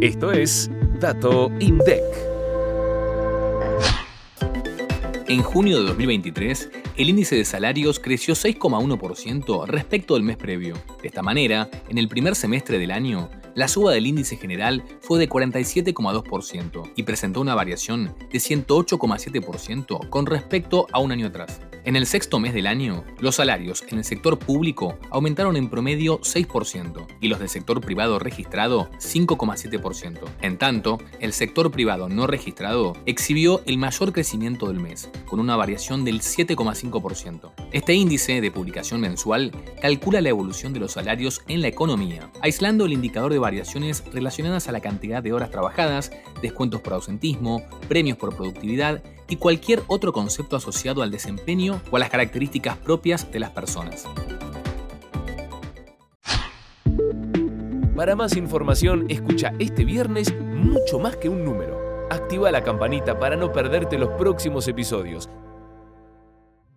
Esto es Dato INDEC. En junio de 2023, el índice de salarios creció 6,1% respecto del mes previo. De esta manera, en el primer semestre del año, la suba del índice general fue de 47,2% y presentó una variación de 108,7% con respecto a un año atrás. En el sexto mes del año, los salarios en el sector público aumentaron en promedio 6% y los del sector privado registrado 5,7%. En tanto, el sector privado no registrado exhibió el mayor crecimiento del mes, con una variación del 7,5%. Este índice de publicación mensual calcula la evolución de los salarios en la economía, aislando el indicador de variaciones relacionadas a la cantidad de horas trabajadas, descuentos por ausentismo, premios por productividad y cualquier otro concepto asociado al desempeño o a las características propias de las personas. Para más información, escucha este viernes mucho más que un número. Activa la campanita para no perderte los próximos episodios